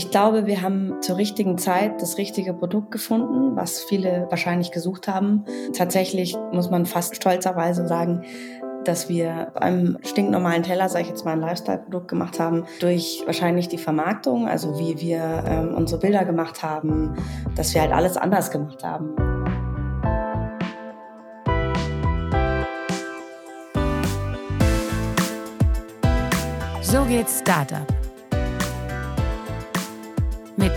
Ich glaube, wir haben zur richtigen Zeit das richtige Produkt gefunden, was viele wahrscheinlich gesucht haben. Tatsächlich muss man fast stolzerweise sagen, dass wir einem stinknormalen Teller, sage ich jetzt mal, ein Lifestyle-Produkt gemacht haben, durch wahrscheinlich die Vermarktung, also wie wir ähm, unsere Bilder gemacht haben, dass wir halt alles anders gemacht haben. So geht's Startup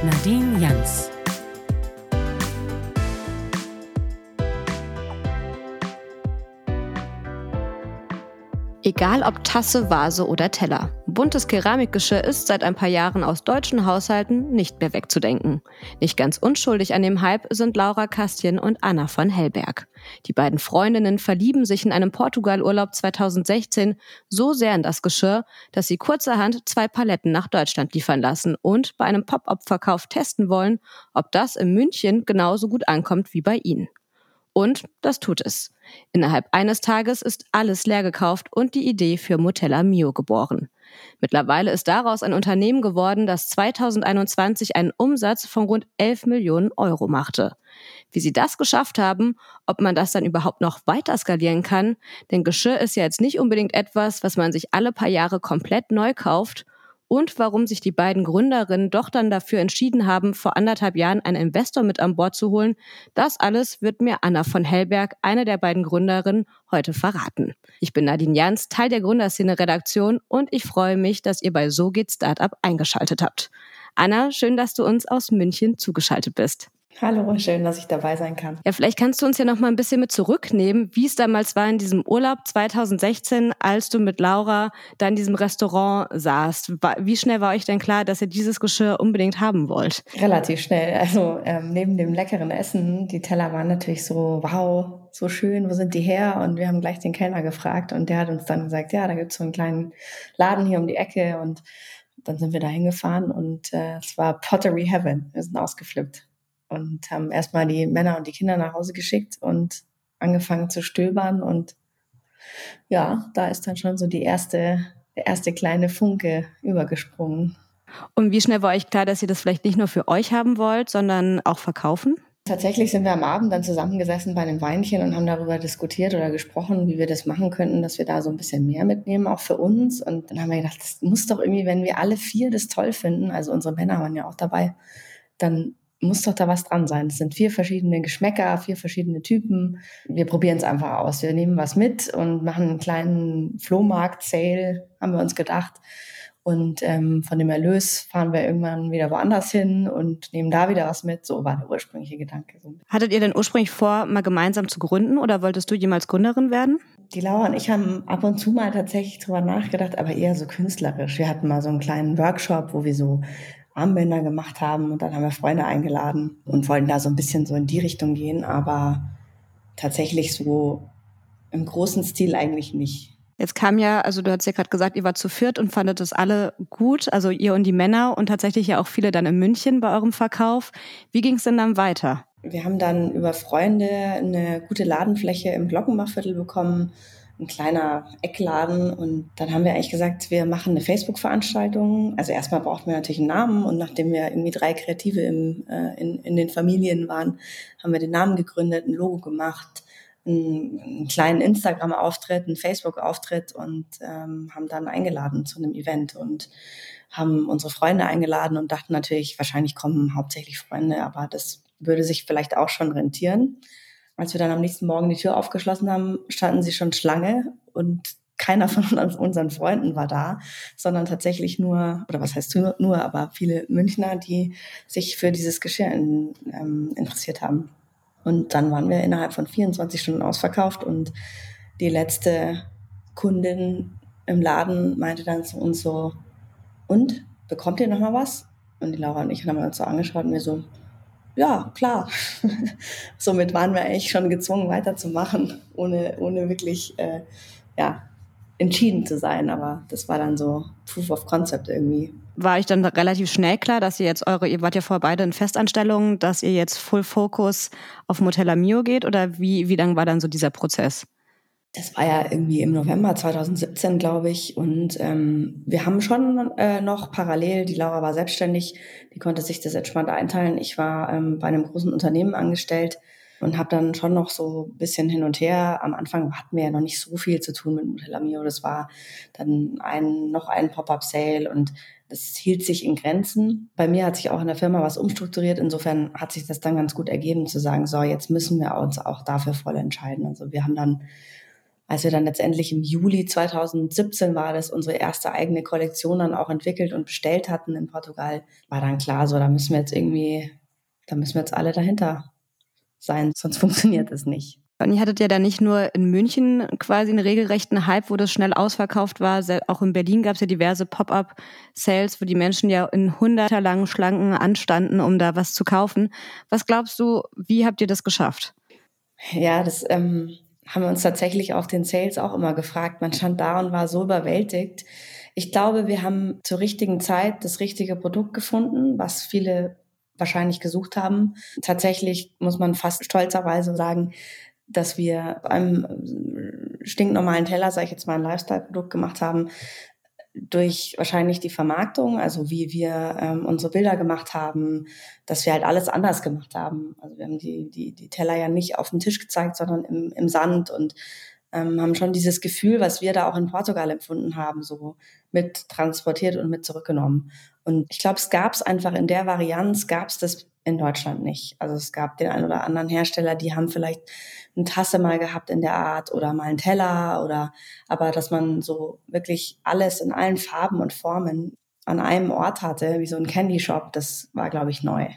Nadine Jans. Egal ob Tasse, Vase oder Teller. Buntes Keramikgeschirr ist seit ein paar Jahren aus deutschen Haushalten nicht mehr wegzudenken. Nicht ganz unschuldig an dem Hype sind Laura Kastien und Anna von Hellberg. Die beiden Freundinnen verlieben sich in einem Portugalurlaub 2016 so sehr in das Geschirr, dass sie kurzerhand zwei Paletten nach Deutschland liefern lassen und bei einem Pop-up-Verkauf testen wollen, ob das in München genauso gut ankommt wie bei ihnen. Und das tut es. Innerhalb eines Tages ist alles leer gekauft und die Idee für Motella Mio geboren. Mittlerweile ist daraus ein Unternehmen geworden, das 2021 einen Umsatz von rund 11 Millionen Euro machte. Wie sie das geschafft haben, ob man das dann überhaupt noch weiter skalieren kann, denn Geschirr ist ja jetzt nicht unbedingt etwas, was man sich alle paar Jahre komplett neu kauft und warum sich die beiden Gründerinnen doch dann dafür entschieden haben, vor anderthalb Jahren einen Investor mit an Bord zu holen, das alles wird mir Anna von Hellberg, eine der beiden Gründerinnen, heute verraten. Ich bin Nadine Jans, Teil der Gründerszene-Redaktion und ich freue mich, dass ihr bei So geht Startup eingeschaltet habt. Anna, schön, dass du uns aus München zugeschaltet bist. Hallo, schön, dass ich dabei sein kann. Ja, vielleicht kannst du uns ja noch mal ein bisschen mit zurücknehmen, wie es damals war in diesem Urlaub 2016, als du mit Laura da in diesem Restaurant saßt. Wie schnell war euch denn klar, dass ihr dieses Geschirr unbedingt haben wollt? Relativ schnell. Also ähm, neben dem leckeren Essen, die Teller waren natürlich so, wow, so schön, wo sind die her? Und wir haben gleich den Kellner gefragt und der hat uns dann gesagt, ja, da gibt's so einen kleinen Laden hier um die Ecke und dann sind wir da hingefahren und äh, es war Pottery Heaven. Wir sind ausgeflippt und haben erstmal die Männer und die Kinder nach Hause geschickt und angefangen zu stöbern und ja, da ist dann schon so die erste, der erste kleine Funke übergesprungen. Und wie schnell war euch klar, dass ihr das vielleicht nicht nur für euch haben wollt, sondern auch verkaufen? Tatsächlich sind wir am Abend dann zusammengesessen bei einem Weinchen und haben darüber diskutiert oder gesprochen, wie wir das machen könnten, dass wir da so ein bisschen mehr mitnehmen, auch für uns. Und dann haben wir gedacht, das muss doch irgendwie, wenn wir alle vier das toll finden, also unsere Männer waren ja auch dabei, dann muss doch da was dran sein. Es sind vier verschiedene Geschmäcker, vier verschiedene Typen. Wir probieren es einfach aus. Wir nehmen was mit und machen einen kleinen Flohmarkt-Sale, haben wir uns gedacht. Und ähm, von dem Erlös fahren wir irgendwann wieder woanders hin und nehmen da wieder was mit. So war der ursprüngliche Gedanke. Hattet ihr denn ursprünglich vor, mal gemeinsam zu gründen oder wolltest du jemals Gründerin werden? Die Laura und ich haben ab und zu mal tatsächlich drüber nachgedacht, aber eher so künstlerisch. Wir hatten mal so einen kleinen Workshop, wo wir so Armbänder gemacht haben und dann haben wir Freunde eingeladen und wollten da so ein bisschen so in die Richtung gehen, aber tatsächlich so im großen Stil eigentlich nicht. Jetzt kam ja, also du hast ja gerade gesagt, ihr war zu viert und fandet das alle gut, also ihr und die Männer und tatsächlich ja auch viele dann in München bei eurem Verkauf. Wie ging es denn dann weiter? Wir haben dann über Freunde eine gute Ladenfläche im Glockenbachviertel bekommen ein kleiner Eckladen. Und dann haben wir eigentlich gesagt, wir machen eine Facebook-Veranstaltung. Also erstmal brauchten wir natürlich einen Namen und nachdem wir irgendwie drei Kreative im, äh, in, in den Familien waren, haben wir den Namen gegründet, ein Logo gemacht, einen, einen kleinen Instagram-Auftritt, einen Facebook-Auftritt und ähm, haben dann eingeladen zu einem Event und haben unsere Freunde eingeladen und dachten natürlich, wahrscheinlich kommen hauptsächlich Freunde, aber das würde sich vielleicht auch schon rentieren. Als wir dann am nächsten Morgen die Tür aufgeschlossen haben, standen sie schon Schlange und keiner von unseren Freunden war da, sondern tatsächlich nur, oder was heißt nur, aber viele Münchner, die sich für dieses Geschirr in, ähm, interessiert haben. Und dann waren wir innerhalb von 24 Stunden ausverkauft und die letzte Kundin im Laden meinte dann zu uns so, und, bekommt ihr noch mal was? Und die Laura und ich haben uns so angeschaut und wir so, ja, klar. Somit waren wir eigentlich schon gezwungen, weiterzumachen, ohne, ohne wirklich äh, ja, entschieden zu sein. Aber das war dann so Proof of Concept irgendwie. War euch dann relativ schnell klar, dass ihr jetzt eure, ihr wart ja vorher beide in Festanstellungen, dass ihr jetzt Full Focus auf Motella Mio geht? Oder wie, wie lang war dann so dieser Prozess? Das war ja irgendwie im November 2017, glaube ich. Und ähm, wir haben schon äh, noch parallel, die Laura war selbstständig, die konnte sich das entspannt einteilen. Ich war ähm, bei einem großen Unternehmen angestellt und habe dann schon noch so ein bisschen hin und her. Am Anfang hatten wir ja noch nicht so viel zu tun mit Motellamio. Das war dann ein, noch ein Pop-up-Sale und das hielt sich in Grenzen. Bei mir hat sich auch in der Firma was umstrukturiert. Insofern hat sich das dann ganz gut ergeben zu sagen, so, jetzt müssen wir uns auch dafür voll entscheiden. Also wir haben dann als wir dann letztendlich im Juli 2017 war, dass unsere erste eigene Kollektion dann auch entwickelt und bestellt hatten in Portugal, war dann klar, so da müssen wir jetzt irgendwie, da müssen wir jetzt alle dahinter sein, sonst funktioniert es nicht. Und ihr hattet ja dann nicht nur in München quasi einen regelrechten Hype, wo das schnell ausverkauft war. Auch in Berlin gab es ja diverse Pop-up-Sales, wo die Menschen ja in hunderterlangen Schlangen anstanden, um da was zu kaufen. Was glaubst du, wie habt ihr das geschafft? Ja, das ähm, haben wir uns tatsächlich auf den Sales auch immer gefragt. Man stand da und war so überwältigt. Ich glaube, wir haben zur richtigen Zeit das richtige Produkt gefunden, was viele wahrscheinlich gesucht haben. Tatsächlich muss man fast stolzerweise sagen, dass wir einem stinknormalen Teller, sage ich jetzt mal, ein Lifestyle-Produkt gemacht haben, durch wahrscheinlich die Vermarktung, also wie wir ähm, unsere Bilder gemacht haben, dass wir halt alles anders gemacht haben. Also wir haben die, die, die Teller ja nicht auf dem Tisch gezeigt, sondern im, im Sand und ähm, haben schon dieses Gefühl, was wir da auch in Portugal empfunden haben, so mit transportiert und mit zurückgenommen. Und ich glaube, es gab es einfach in der Varianz, gab es das in Deutschland nicht. Also es gab den einen oder anderen Hersteller, die haben vielleicht eine Tasse mal gehabt in der Art oder mal einen Teller oder aber dass man so wirklich alles in allen Farben und Formen an einem Ort hatte, wie so ein Candy Shop, das war, glaube ich, neu.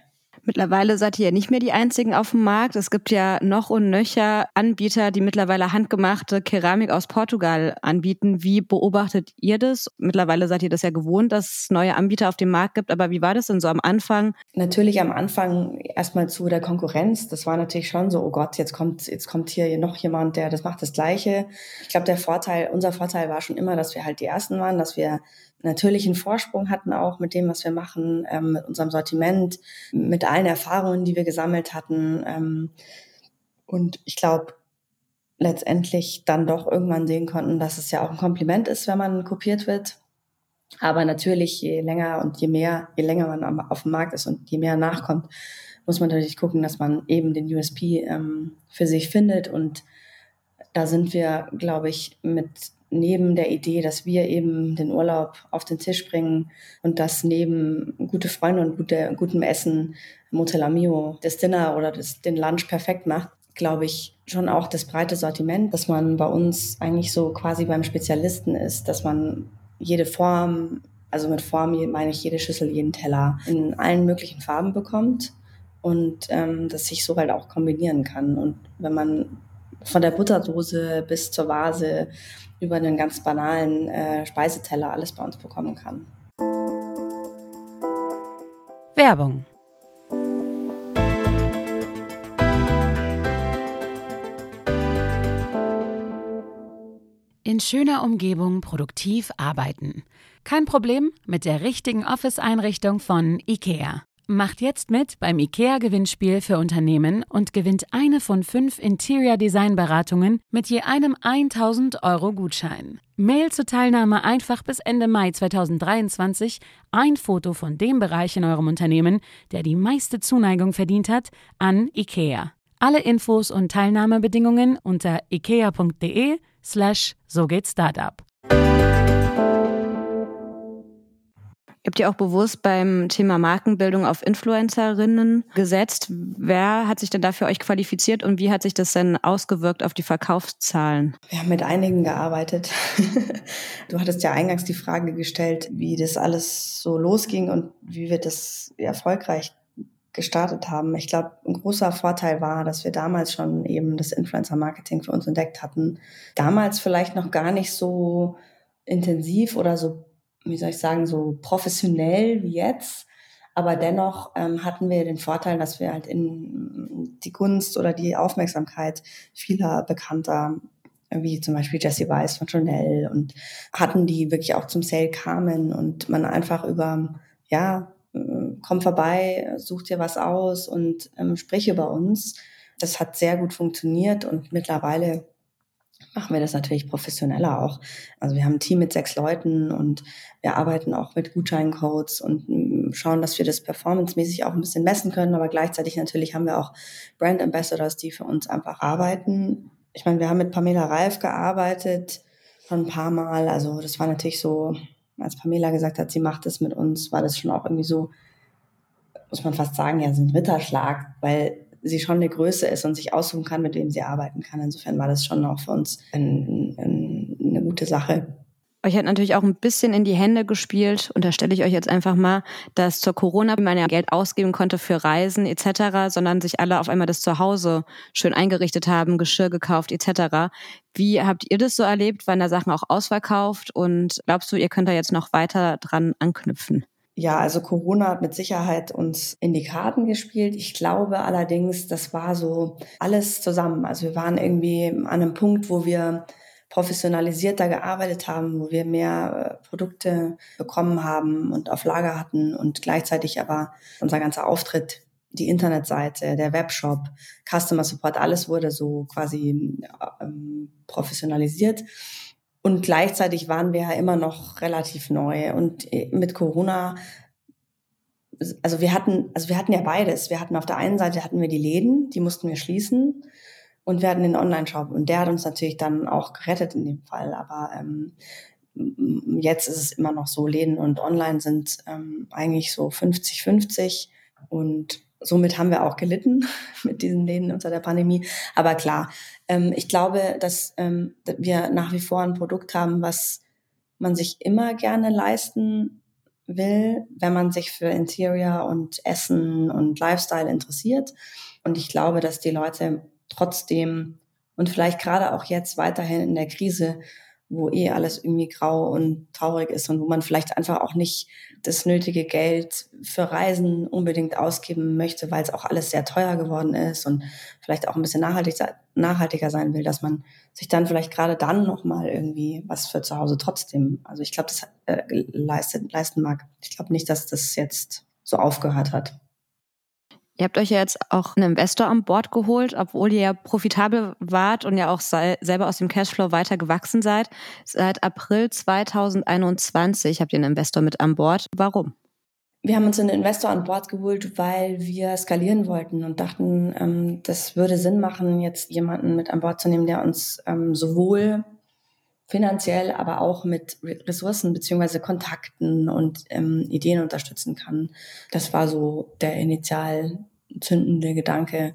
Mittlerweile seid ihr ja nicht mehr die einzigen auf dem Markt. Es gibt ja noch und nöcher Anbieter, die mittlerweile handgemachte Keramik aus Portugal anbieten. Wie beobachtet ihr das? Mittlerweile seid ihr das ja gewohnt, dass es neue Anbieter auf dem Markt gibt. Aber wie war das denn so am Anfang? Natürlich am Anfang erstmal zu der Konkurrenz. Das war natürlich schon so, oh Gott, jetzt kommt, jetzt kommt hier noch jemand, der das macht das Gleiche. Ich glaube, der Vorteil, unser Vorteil war schon immer, dass wir halt die Ersten waren, dass wir natürlichen Vorsprung hatten auch mit dem, was wir machen, ähm, mit unserem Sortiment, mit allen Erfahrungen, die wir gesammelt hatten. Ähm, und ich glaube, letztendlich dann doch irgendwann sehen konnten, dass es ja auch ein Kompliment ist, wenn man kopiert wird. Aber natürlich, je länger und je mehr, je länger man auf dem Markt ist und je mehr nachkommt, muss man natürlich gucken, dass man eben den USP ähm, für sich findet. Und da sind wir, glaube ich, mit neben der Idee, dass wir eben den Urlaub auf den Tisch bringen und dass neben gute Freunde und gute, gutem Essen Motel Amio das Dinner oder das, den Lunch perfekt macht, glaube ich schon auch das breite Sortiment, dass man bei uns eigentlich so quasi beim Spezialisten ist, dass man jede Form, also mit Form meine ich jede Schüssel, jeden Teller in allen möglichen Farben bekommt und ähm, das sich so halt auch kombinieren kann. Und wenn man von der Butterdose bis zur Vase über einen ganz banalen äh, Speiseteller alles bei uns bekommen kann. Werbung. In schöner Umgebung produktiv arbeiten. Kein Problem mit der richtigen Office-Einrichtung von IKEA. Macht jetzt mit beim IKEA-Gewinnspiel für Unternehmen und gewinnt eine von fünf Interior-Design-Beratungen mit je einem 1000 Euro Gutschein. Mail zur Teilnahme einfach bis Ende Mai 2023 ein Foto von dem Bereich in eurem Unternehmen, der die meiste Zuneigung verdient hat, an IKEA. Alle Infos und Teilnahmebedingungen unter ikea.de slash so geht Startup. Habt ihr auch bewusst beim Thema Markenbildung auf Influencerinnen gesetzt. Wer hat sich denn da für euch qualifiziert und wie hat sich das denn ausgewirkt auf die Verkaufszahlen? Wir haben mit einigen gearbeitet. du hattest ja eingangs die Frage gestellt, wie das alles so losging und wie wir das erfolgreich gestartet haben. Ich glaube, ein großer Vorteil war, dass wir damals schon eben das Influencer-Marketing für uns entdeckt hatten. Damals vielleicht noch gar nicht so intensiv oder so wie soll ich sagen, so professionell wie jetzt. Aber dennoch ähm, hatten wir den Vorteil, dass wir halt in die Gunst oder die Aufmerksamkeit vieler bekannter, wie zum Beispiel Jesse Weiss von Chanel und hatten, die wirklich auch zum Sale kamen und man einfach über, ja, äh, komm vorbei, such dir was aus und ähm, sprich über uns. Das hat sehr gut funktioniert und mittlerweile machen wir das natürlich professioneller auch. Also wir haben ein Team mit sechs Leuten und wir arbeiten auch mit Gutscheincodes und mm, schauen, dass wir das performancemäßig auch ein bisschen messen können. Aber gleichzeitig natürlich haben wir auch Brand Ambassadors, die für uns einfach arbeiten. Ich meine, wir haben mit Pamela Reif gearbeitet schon ein paar Mal. Also das war natürlich so, als Pamela gesagt hat, sie macht es mit uns, war das schon auch irgendwie so, muss man fast sagen, ja, so ein Ritterschlag, weil sie schon eine Größe ist und sich aussuchen kann, mit wem sie arbeiten kann. Insofern war das schon auch für uns ein, ein, eine gute Sache. Euch hat natürlich auch ein bisschen in die Hände gespielt, unterstelle ich euch jetzt einfach mal, dass zur Corona man ja Geld ausgeben konnte für Reisen etc., sondern sich alle auf einmal das Zuhause schön eingerichtet haben, Geschirr gekauft etc. Wie habt ihr das so erlebt? Waren da Sachen auch ausverkauft und glaubst du, ihr könnt da jetzt noch weiter dran anknüpfen? Ja, also Corona hat mit Sicherheit uns in die Karten gespielt. Ich glaube allerdings, das war so alles zusammen. Also wir waren irgendwie an einem Punkt, wo wir professionalisierter gearbeitet haben, wo wir mehr äh, Produkte bekommen haben und auf Lager hatten und gleichzeitig aber unser ganzer Auftritt, die Internetseite, der Webshop, Customer Support, alles wurde so quasi ähm, professionalisiert. Und gleichzeitig waren wir ja immer noch relativ neu. Und äh, mit Corona, also wir hatten, also wir hatten ja beides. Wir hatten auf der einen Seite hatten wir die Läden, die mussten wir schließen. Und wir hatten den Online-Shop. Und der hat uns natürlich dann auch gerettet in dem Fall. Aber ähm, jetzt ist es immer noch so, Läden und Online sind ähm, eigentlich so 50-50. Und somit haben wir auch gelitten mit diesen Läden unter der Pandemie. Aber klar, ähm, ich glaube, dass ähm, wir nach wie vor ein Produkt haben, was man sich immer gerne leisten will, wenn man sich für Interior und Essen und Lifestyle interessiert. Und ich glaube, dass die Leute trotzdem und vielleicht gerade auch jetzt weiterhin in der Krise wo eh alles irgendwie grau und traurig ist und wo man vielleicht einfach auch nicht das nötige Geld für Reisen unbedingt ausgeben möchte, weil es auch alles sehr teuer geworden ist und vielleicht auch ein bisschen nachhaltig, nachhaltiger sein will, dass man sich dann vielleicht gerade dann nochmal irgendwie was für zu Hause trotzdem, also ich glaube, das äh, leistet, leisten mag. Ich glaube nicht, dass das jetzt so aufgehört hat. Ihr habt euch ja jetzt auch einen Investor an Bord geholt, obwohl ihr ja profitabel wart und ja auch selber aus dem Cashflow weiter gewachsen seid. Seit April 2021 habt ihr einen Investor mit an Bord. Warum? Wir haben uns einen Investor an Bord geholt, weil wir skalieren wollten und dachten, ähm, das würde Sinn machen, jetzt jemanden mit an Bord zu nehmen, der uns ähm, sowohl finanziell, aber auch mit Ressourcen beziehungsweise Kontakten und ähm, Ideen unterstützen kann. Das war so der initial zündende Gedanke.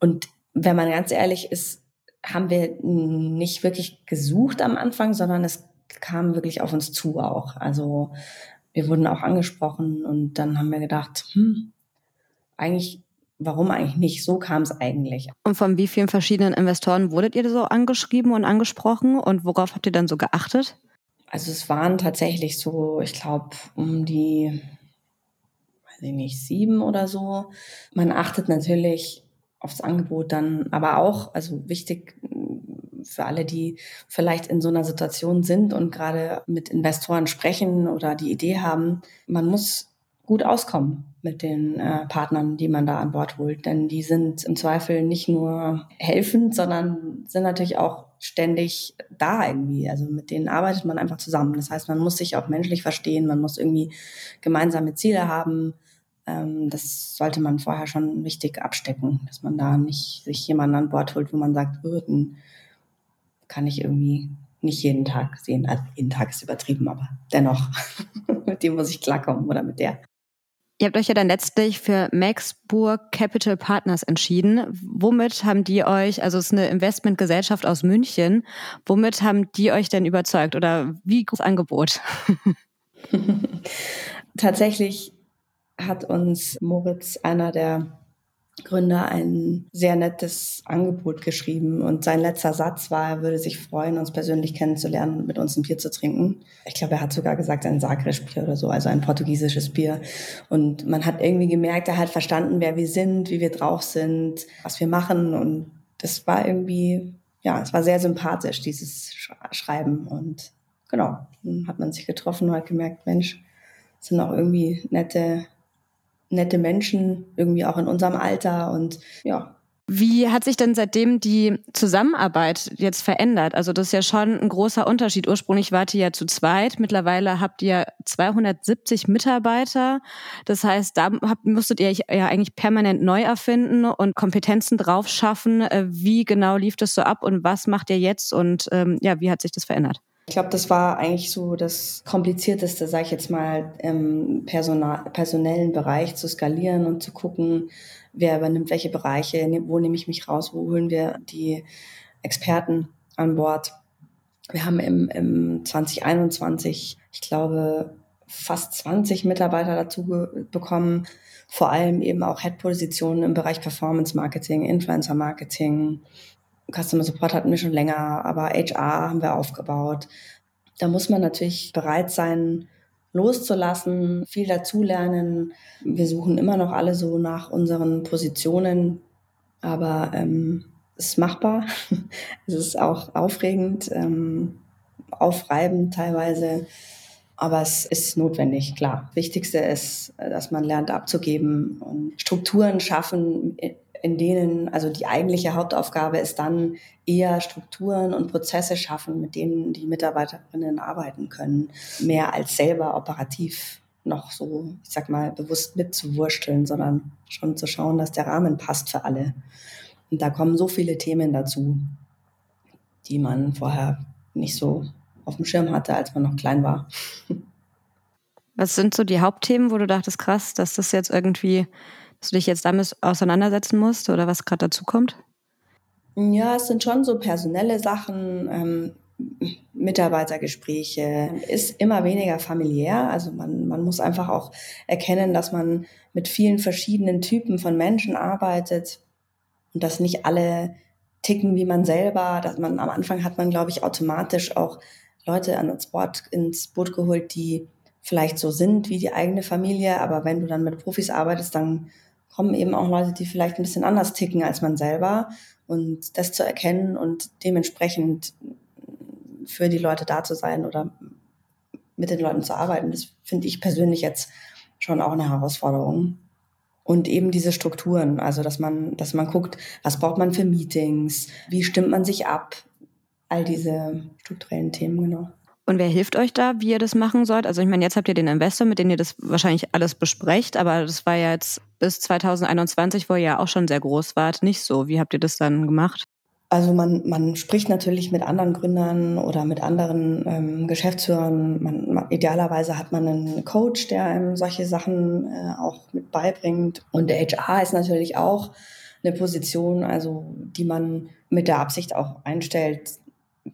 Und wenn man ganz ehrlich ist, haben wir nicht wirklich gesucht am Anfang, sondern es kam wirklich auf uns zu auch. Also wir wurden auch angesprochen und dann haben wir gedacht, hm, eigentlich warum eigentlich nicht? So kam es eigentlich. Und von wie vielen verschiedenen Investoren wurdet ihr so angeschrieben und angesprochen und worauf habt ihr dann so geachtet? Also es waren tatsächlich so, ich glaube, um die, weiß ich nicht, sieben oder so. Man achtet natürlich aufs Angebot dann, aber auch, also wichtig für alle, die vielleicht in so einer Situation sind und gerade mit Investoren sprechen oder die Idee haben, man muss gut auskommen mit den äh, Partnern, die man da an Bord holt. Denn die sind im Zweifel nicht nur helfend, sondern sind natürlich auch ständig da irgendwie. Also mit denen arbeitet man einfach zusammen. Das heißt, man muss sich auch menschlich verstehen, man muss irgendwie gemeinsame Ziele haben. Ähm, das sollte man vorher schon richtig abstecken, dass man da nicht sich jemanden an Bord holt, wo man sagt, oh, kann ich irgendwie nicht jeden Tag sehen. Also jeden Tag ist übertrieben, aber dennoch, mit dem muss ich klarkommen oder mit der. Ihr habt euch ja dann letztlich für Maxburg Capital Partners entschieden. Womit haben die euch, also es ist eine Investmentgesellschaft aus München, womit haben die euch denn überzeugt oder wie groß Angebot? Tatsächlich hat uns Moritz, einer der Gründer ein sehr nettes Angebot geschrieben und sein letzter Satz war, er würde sich freuen, uns persönlich kennenzulernen und mit uns ein Bier zu trinken. Ich glaube, er hat sogar gesagt, ein Sagres-Bier oder so, also ein portugiesisches Bier. Und man hat irgendwie gemerkt, er hat verstanden, wer wir sind, wie wir drauf sind, was wir machen und das war irgendwie, ja, es war sehr sympathisch, dieses Schreiben und genau, dann hat man sich getroffen und hat gemerkt, Mensch, sind auch irgendwie nette nette Menschen, irgendwie auch in unserem Alter und ja. Wie hat sich denn seitdem die Zusammenarbeit jetzt verändert? Also das ist ja schon ein großer Unterschied. Ursprünglich wart ihr ja zu zweit, mittlerweile habt ihr 270 Mitarbeiter. Das heißt, da habt, musstet ihr ja eigentlich permanent neu erfinden und Kompetenzen drauf schaffen. Äh, wie genau lief das so ab und was macht ihr jetzt und ähm, ja, wie hat sich das verändert? Ich glaube, das war eigentlich so das Komplizierteste, sage ich jetzt mal, im Personal, personellen Bereich zu skalieren und zu gucken, wer übernimmt welche Bereiche, ne, wo nehme ich mich raus, wo holen wir die Experten an Bord. Wir haben im, im 2021, ich glaube, fast 20 Mitarbeiter dazu bekommen, vor allem eben auch Head-Positionen im Bereich Performance Marketing, Influencer Marketing, Customer Support hatten wir schon länger, aber HR haben wir aufgebaut. Da muss man natürlich bereit sein, loszulassen, viel dazulernen. Wir suchen immer noch alle so nach unseren Positionen, aber ähm, es ist machbar. es ist auch aufregend, ähm, aufreibend teilweise. Aber es ist notwendig, klar. Wichtigste ist, dass man lernt abzugeben und Strukturen schaffen, in denen, also die eigentliche Hauptaufgabe ist dann eher Strukturen und Prozesse schaffen, mit denen die Mitarbeiterinnen arbeiten können, mehr als selber operativ noch so, ich sag mal, bewusst mitzuwursteln, sondern schon zu schauen, dass der Rahmen passt für alle. Und da kommen so viele Themen dazu, die man vorher nicht so auf dem Schirm hatte, als man noch klein war. Was sind so die Hauptthemen, wo du dachtest, krass, dass das jetzt irgendwie dass du dich jetzt damit auseinandersetzen musst oder was gerade dazu kommt? Ja, es sind schon so personelle Sachen, ähm, Mitarbeitergespräche, ist immer weniger familiär. Also man, man muss einfach auch erkennen, dass man mit vielen verschiedenen Typen von Menschen arbeitet und dass nicht alle ticken wie man selber. Dass man am Anfang hat man, glaube ich, automatisch auch Leute ans Board, ins Boot geholt, die vielleicht so sind wie die eigene Familie. Aber wenn du dann mit Profis arbeitest, dann kommen eben auch Leute, die vielleicht ein bisschen anders ticken als man selber. Und das zu erkennen und dementsprechend für die Leute da zu sein oder mit den Leuten zu arbeiten, das finde ich persönlich jetzt schon auch eine Herausforderung. Und eben diese Strukturen, also dass man, dass man guckt, was braucht man für Meetings, wie stimmt man sich ab, all diese strukturellen Themen, genau. Und wer hilft euch da, wie ihr das machen sollt? Also ich meine, jetzt habt ihr den Investor, mit dem ihr das wahrscheinlich alles besprecht, aber das war ja jetzt bis 2021, wo ihr ja auch schon sehr groß wart, nicht so. Wie habt ihr das dann gemacht? Also man, man spricht natürlich mit anderen Gründern oder mit anderen ähm, Geschäftsführern. Man, idealerweise hat man einen Coach, der einem solche Sachen äh, auch mit beibringt. Und der HR ist natürlich auch eine Position, also die man mit der Absicht auch einstellt,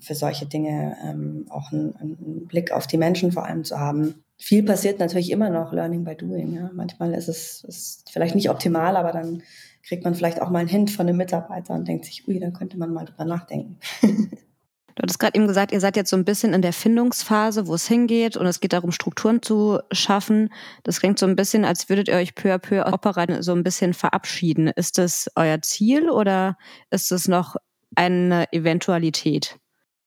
für solche Dinge ähm, auch einen, einen, Blick auf die Menschen vor allem zu haben. Viel passiert natürlich immer noch Learning by Doing. Ja. Manchmal ist es ist vielleicht nicht optimal, aber dann kriegt man vielleicht auch mal einen Hint von einem Mitarbeiter und denkt sich, ui, da könnte man mal drüber nachdenken. Du hattest gerade eben gesagt, ihr seid jetzt so ein bisschen in der Findungsphase, wo es hingeht und es geht darum, Strukturen zu schaffen. Das klingt so ein bisschen, als würdet ihr euch peu à peu operativ so ein bisschen verabschieden. Ist das euer Ziel oder ist es noch eine Eventualität?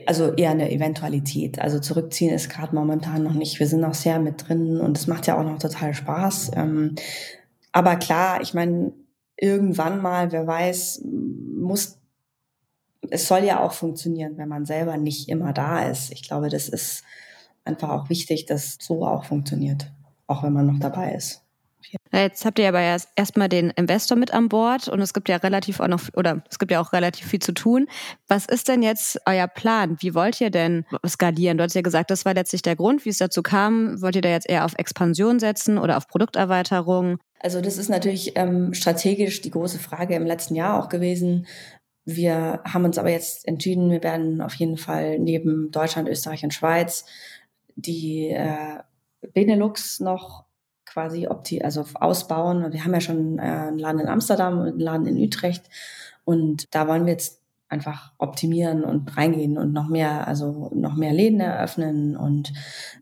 Also eher eine Eventualität. Also zurückziehen ist gerade momentan noch nicht. Wir sind noch sehr mit drin und es macht ja auch noch total Spaß. Ähm, aber klar, ich meine, irgendwann mal, wer weiß, muss, es soll ja auch funktionieren, wenn man selber nicht immer da ist. Ich glaube, das ist einfach auch wichtig, dass so auch funktioniert, auch wenn man noch dabei ist. Jetzt habt ihr aber erst erstmal den Investor mit an Bord und es gibt ja relativ auch noch, oder es gibt ja auch relativ viel zu tun. Was ist denn jetzt euer Plan? Wie wollt ihr denn skalieren? Du hast ja gesagt, das war letztlich der Grund, wie es dazu kam. Wollt ihr da jetzt eher auf Expansion setzen oder auf Produkterweiterung? Also das ist natürlich ähm, strategisch die große Frage im letzten Jahr auch gewesen. Wir haben uns aber jetzt entschieden, wir werden auf jeden Fall neben Deutschland, Österreich und Schweiz die äh, Benelux noch quasi opti also ausbauen. Wir haben ja schon äh, einen Laden in Amsterdam und einen Laden in Utrecht und da wollen wir jetzt einfach optimieren und reingehen und noch mehr, also noch mehr Läden eröffnen und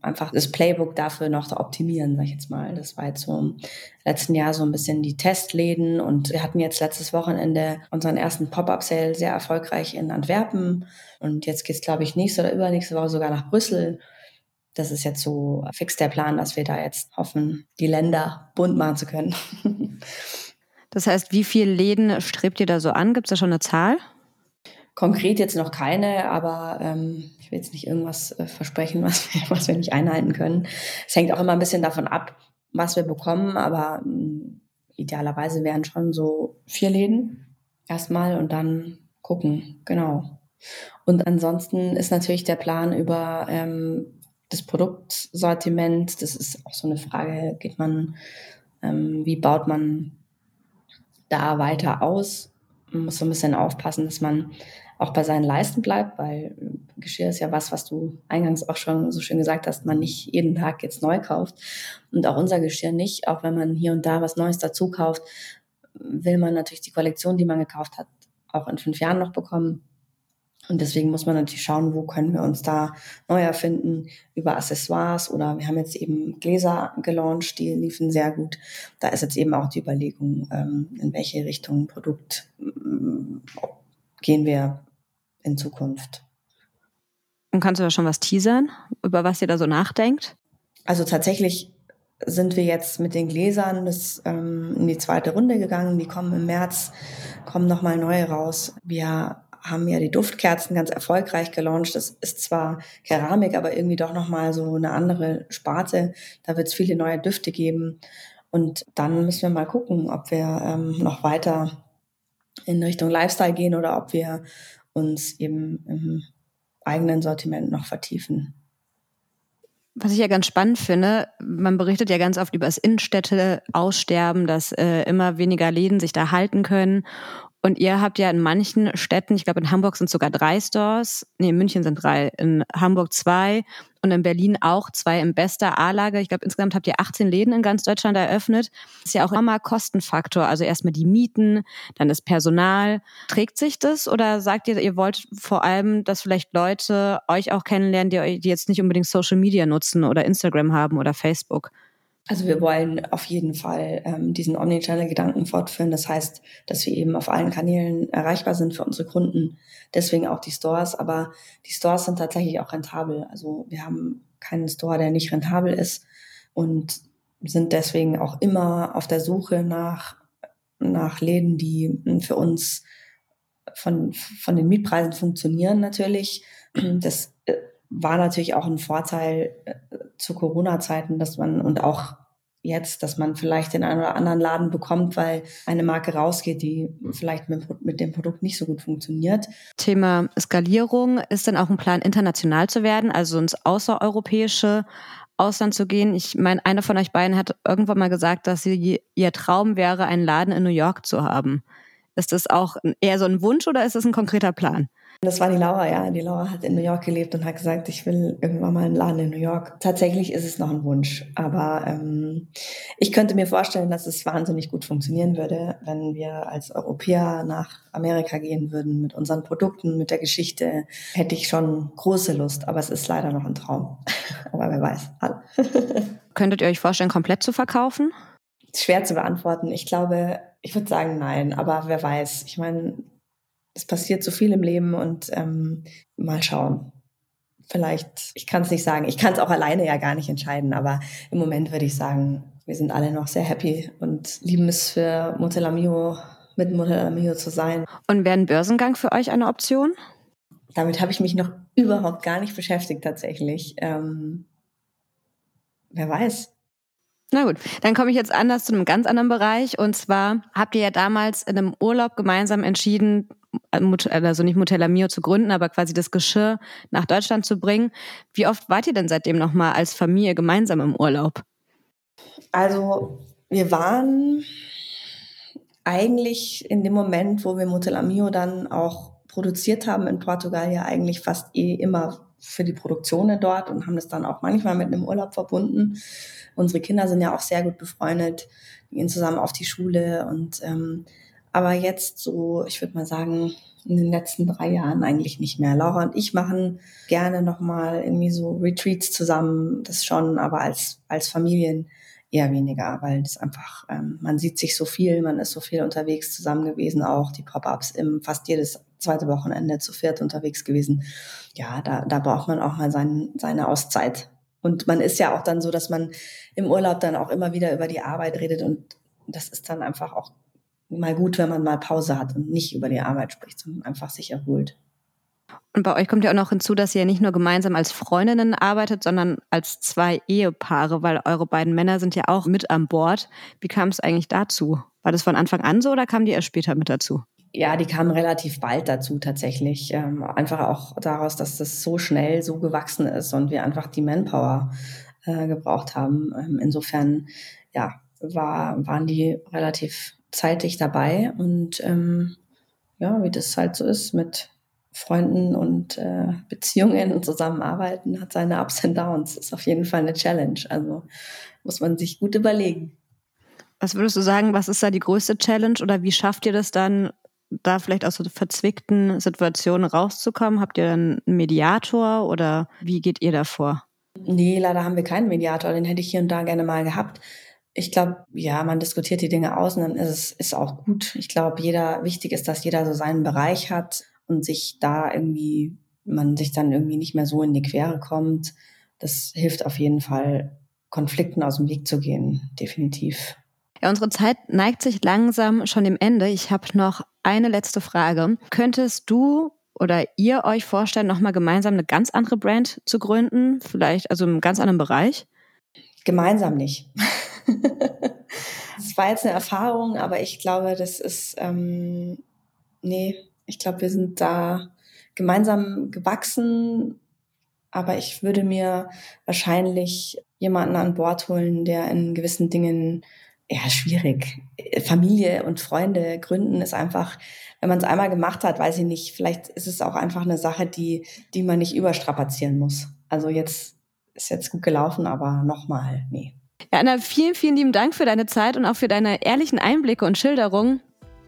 einfach das Playbook dafür noch optimieren, sag ich jetzt mal. Das war jetzt so im letzten Jahr so ein bisschen die Testläden und wir hatten jetzt letztes Wochenende unseren ersten Pop-Up-Sale sehr erfolgreich in Antwerpen und jetzt geht's glaube ich nächste oder übernächste Woche sogar nach Brüssel das ist jetzt so fix der Plan, dass wir da jetzt hoffen, die Länder bunt machen zu können. Das heißt, wie viele Läden strebt ihr da so an? Gibt es da schon eine Zahl? Konkret jetzt noch keine, aber ähm, ich will jetzt nicht irgendwas äh, versprechen, was wir, was wir nicht einhalten können. Es hängt auch immer ein bisschen davon ab, was wir bekommen, aber ähm, idealerweise wären schon so vier Läden erstmal und dann gucken, genau. Und ansonsten ist natürlich der Plan über ähm, das Produktsortiment, das ist auch so eine Frage, geht man, ähm, wie baut man da weiter aus? Man muss so ein bisschen aufpassen, dass man auch bei seinen Leisten bleibt, weil Geschirr ist ja was, was du eingangs auch schon so schön gesagt hast, man nicht jeden Tag jetzt neu kauft. Und auch unser Geschirr nicht, auch wenn man hier und da was Neues dazu kauft, will man natürlich die Kollektion, die man gekauft hat, auch in fünf Jahren noch bekommen. Und deswegen muss man natürlich schauen, wo können wir uns da neu erfinden über Accessoires oder wir haben jetzt eben Gläser gelauncht, die liefen sehr gut. Da ist jetzt eben auch die Überlegung, ähm, in welche Richtung Produkt ähm, gehen wir in Zukunft. Und kannst du da schon was teasern, über was ihr da so nachdenkt? Also tatsächlich sind wir jetzt mit den Gläsern das, ähm, in die zweite Runde gegangen. Die kommen im März, kommen nochmal neue raus. Wir haben ja die Duftkerzen ganz erfolgreich gelauncht. Das ist zwar Keramik, aber irgendwie doch nochmal so eine andere Sparte. Da wird es viele neue Düfte geben. Und dann müssen wir mal gucken, ob wir ähm, noch weiter in Richtung Lifestyle gehen oder ob wir uns eben im eigenen Sortiment noch vertiefen. Was ich ja ganz spannend finde, man berichtet ja ganz oft über das Innenstädte-Aussterben, dass äh, immer weniger Läden sich da halten können. Und ihr habt ja in manchen Städten, ich glaube in Hamburg sind sogar drei Stores, nee, in München sind drei, in Hamburg zwei und in Berlin auch zwei im bester A-Lage. Ich glaube, insgesamt habt ihr 18 Läden in ganz Deutschland eröffnet. Das ist ja auch immer Kostenfaktor. Also erstmal die Mieten, dann das Personal. Trägt sich das oder sagt ihr, ihr wollt vor allem, dass vielleicht Leute euch auch kennenlernen, die, die jetzt nicht unbedingt Social Media nutzen oder Instagram haben oder Facebook? Also wir wollen auf jeden Fall ähm, diesen Omnichannel-Gedanken fortführen. Das heißt, dass wir eben auf allen Kanälen erreichbar sind für unsere Kunden. Deswegen auch die Stores. Aber die Stores sind tatsächlich auch rentabel. Also wir haben keinen Store, der nicht rentabel ist und sind deswegen auch immer auf der Suche nach, nach Läden, die für uns von, von den Mietpreisen funktionieren natürlich. Das war natürlich auch ein Vorteil äh, zu Corona-Zeiten, dass man und auch jetzt, dass man vielleicht den einen oder anderen Laden bekommt, weil eine Marke rausgeht, die vielleicht mit, mit, dem Produkt nicht so gut funktioniert. Thema Skalierung ist dann auch ein Plan, international zu werden, also ins außereuropäische Ausland zu gehen. Ich meine, einer von euch beiden hat irgendwann mal gesagt, dass sie, ihr Traum wäre, einen Laden in New York zu haben. Ist das auch eher so ein Wunsch oder ist das ein konkreter Plan? Das war die Laura, ja. Die Laura hat in New York gelebt und hat gesagt, ich will irgendwann mal einen Laden in New York. Tatsächlich ist es noch ein Wunsch, aber ähm, ich könnte mir vorstellen, dass es wahnsinnig gut funktionieren würde, wenn wir als Europäer nach Amerika gehen würden mit unseren Produkten, mit der Geschichte. Hätte ich schon große Lust, aber es ist leider noch ein Traum. aber wer weiß. Könntet ihr euch vorstellen, komplett zu verkaufen? Schwer zu beantworten. Ich glaube, ich würde sagen nein, aber wer weiß. Ich meine, es passiert so viel im Leben und ähm, mal schauen. Vielleicht, ich kann es nicht sagen, ich kann es auch alleine ja gar nicht entscheiden, aber im Moment würde ich sagen, wir sind alle noch sehr happy und lieben es für Motelamio, mit Motelamio zu sein. Und wäre ein Börsengang für euch eine Option? Damit habe ich mich noch überhaupt gar nicht beschäftigt tatsächlich. Ähm, wer weiß. Na gut, dann komme ich jetzt anders zu einem ganz anderen Bereich. Und zwar habt ihr ja damals in einem Urlaub gemeinsam entschieden, also nicht Motella Mio zu gründen, aber quasi das Geschirr nach Deutschland zu bringen. Wie oft wart ihr denn seitdem nochmal als Familie gemeinsam im Urlaub? Also wir waren eigentlich in dem Moment, wo wir Motella Mio dann auch produziert haben in Portugal, ja eigentlich fast eh immer für die Produktionen dort und haben das dann auch manchmal mit einem Urlaub verbunden. Unsere Kinder sind ja auch sehr gut befreundet, gehen zusammen auf die Schule und ähm, aber jetzt so, ich würde mal sagen, in den letzten drei Jahren eigentlich nicht mehr. Laura und ich machen gerne nochmal irgendwie so Retreats zusammen, das schon, aber als, als Familien eher weniger, weil das einfach, ähm, man sieht sich so viel, man ist so viel unterwegs zusammen gewesen, auch die Pop-ups im fast jedes zweite Wochenende zu viert unterwegs gewesen. Ja, da, da braucht man auch mal sein, seine Auszeit. Und man ist ja auch dann so, dass man im Urlaub dann auch immer wieder über die Arbeit redet und das ist dann einfach auch mal gut, wenn man mal Pause hat und nicht über die Arbeit spricht, sondern einfach sich erholt. Und bei euch kommt ja auch noch hinzu, dass ihr nicht nur gemeinsam als Freundinnen arbeitet, sondern als zwei Ehepaare, weil eure beiden Männer sind ja auch mit an Bord. Wie kam es eigentlich dazu? War das von Anfang an so oder kam die erst später mit dazu? Ja, die kamen relativ bald dazu tatsächlich. Ähm, einfach auch daraus, dass das so schnell so gewachsen ist und wir einfach die Manpower äh, gebraucht haben. Ähm, insofern, ja, war, waren die relativ zeitig dabei und ähm, ja, wie das halt so ist mit Freunden und äh, Beziehungen und Zusammenarbeiten, hat seine Ups und Downs. Ist auf jeden Fall eine Challenge. Also muss man sich gut überlegen. Was würdest du sagen, was ist da die größte Challenge oder wie schafft ihr das dann, da vielleicht aus so verzwickten Situationen rauszukommen? Habt ihr dann einen Mediator oder wie geht ihr da vor? Nee, leider haben wir keinen Mediator. Den hätte ich hier und da gerne mal gehabt. Ich glaube, ja, man diskutiert die Dinge aus und dann ist es ist auch gut. Ich glaube, jeder wichtig ist, dass jeder so seinen Bereich hat und sich da irgendwie man sich dann irgendwie nicht mehr so in die Quere kommt. Das hilft auf jeden Fall, Konflikten aus dem Weg zu gehen, definitiv. Ja, unsere Zeit neigt sich langsam schon dem Ende. Ich habe noch eine letzte Frage. Könntest du oder ihr euch vorstellen, nochmal gemeinsam eine ganz andere Brand zu gründen? Vielleicht also im ganz anderen Bereich? Gemeinsam nicht. das war jetzt eine Erfahrung, aber ich glaube, das ist, ähm, nee, ich glaube, wir sind da gemeinsam gewachsen, aber ich würde mir wahrscheinlich jemanden an Bord holen, der in gewissen Dingen ja, schwierig. Familie und Freunde gründen ist einfach, wenn man es einmal gemacht hat, weiß ich nicht, vielleicht ist es auch einfach eine Sache, die, die man nicht überstrapazieren muss. Also jetzt ist jetzt gut gelaufen, aber nochmal, nee. Ja, Anna, vielen, vielen lieben Dank für deine Zeit und auch für deine ehrlichen Einblicke und Schilderungen.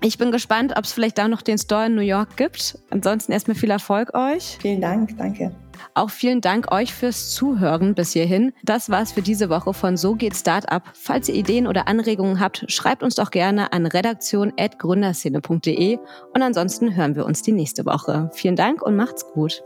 Ich bin gespannt, ob es vielleicht da noch den Store in New York gibt. Ansonsten erstmal viel Erfolg euch. Vielen Dank, danke. Auch vielen Dank euch fürs Zuhören bis hierhin. Das war's für diese Woche von So geht Startup. Falls ihr Ideen oder Anregungen habt, schreibt uns doch gerne an redaktion.gründerszene.de und ansonsten hören wir uns die nächste Woche. Vielen Dank und macht's gut.